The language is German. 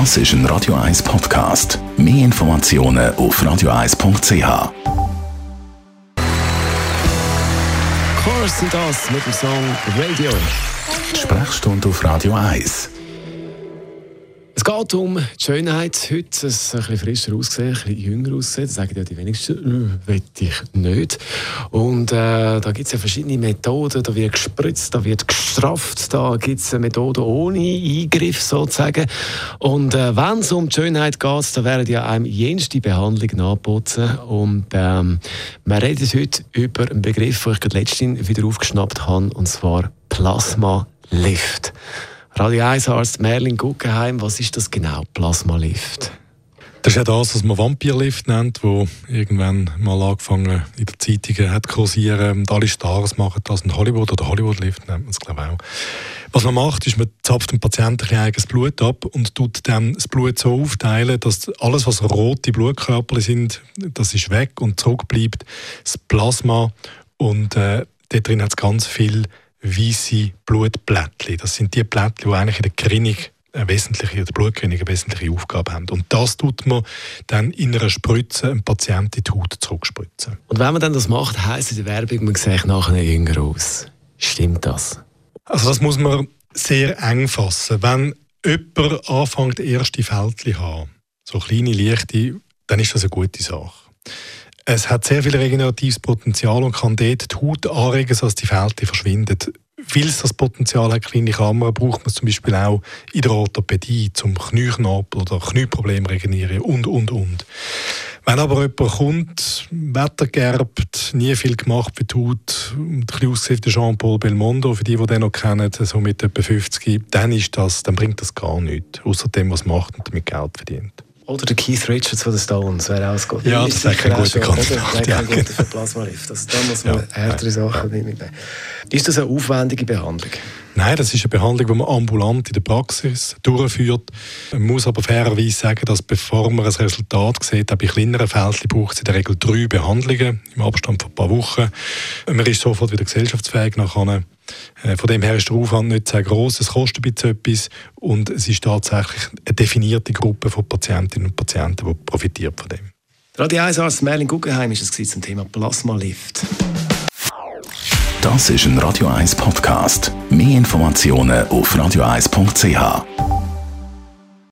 Das ist ein Radio 1 Podcast. Mehr Informationen auf radio1.ch. Chorus sind das mit dem Song Radio. Sprechstunde auf Radio 1. Es geht um die Schönheit. Heute ist ein bisschen frischer ausgesehen, ein bisschen jünger ausgesehen. Das sagen ja die wenigsten, will ich nicht. Und äh, da gibt es ja verschiedene Methoden. Da wird gespritzt, da wird gestrafft, da gibt es Methoden ohne Eingriff sozusagen. Und äh, wenn es um die Schönheit geht, da werden ja einem jenste Behandlung angeboten. Und ähm, wir reden heute über einen Begriff, den ich gerade letztens wieder aufgeschnappt habe, und zwar Plasma Lift. Radio 1 Arzt Merlin Guggenheim, was ist das genau, Plasmalift? Das ist ja das, was man Vampirlift nennt, wo irgendwann mal angefangen in den Zeitungen hat kursieren und alle Stars machen das in Hollywood oder Hollywood-Lift nennt man es glaube ich auch. Was man macht, ist, man zapft dem Patienten ein eigenes Blut ab und tut dann das Blut so aufteilen, dass alles, was rote Blutkörper sind, das ist weg und zurückbleibt das Plasma und äh, dort drin hat es ganz viel weiße Blutplättchen. Das sind die Plättchen, die eigentlich in der Klinik eine wesentliche, der Blutklinik eine wesentliche Aufgabe haben. Und das tut man dann in einer Spritze einem Patienten in die Haut zurückspritzen. Und wenn man dann das macht, heisst in der Werbung, man sieht nachher jünger aus. Stimmt das? Also das muss man sehr eng fassen. Wenn jemand anfängt, erste Fältchen zu haben, so kleine, leichte, dann ist das eine gute Sache. Es hat sehr viel regeneratives Potenzial und kann dort die Haut anregen, sodass die Fältchen verschwinden. Weil es das Potenzial hat, kleine Kammern, braucht man es zum Beispiel auch in der Orthopädie, zum Knieknabel oder Knieproblem regenerieren und, und, und. Wenn aber jemand kommt, Wetter gerbt, nie viel gemacht für die Haut, ein bisschen aussieht wie Jean-Paul Belmondo, für die, die den noch kennen, so mit etwa 50, dann, ist das, dann bringt das gar nichts, außer dem, was macht und damit Geld verdient. Oder der Keith Richards von den Stones wäre auch gut. Ja, das wäre ein guter Kandidat. Ein guter für Plasmalift. Also, da muss man ja, härtere Sachen ja. nehmen. Ist das eine aufwendige Behandlung? Nein, das ist eine Behandlung, die man ambulant in der Praxis durchführt. Man muss aber fairerweise sagen, dass bevor man ein Resultat sieht, auch bei kleineren Fällen braucht es in der Regel drei Behandlungen im Abstand von ein paar Wochen. Man ist sofort wieder gesellschaftsfähig nachher. Äh, von dem her ist der Aufwand nicht sehr groß. Es kostet ein bisschen etwas und es ist tatsächlich eine definierte Gruppe von Patientinnen und Patienten, die profitiert von dem. Radio 1 Arzt Merlin Guggenheim ist es zum Thema Plasmalift. Das ist ein Radio 1 Podcast. Mehr Informationen auf radio1.ch.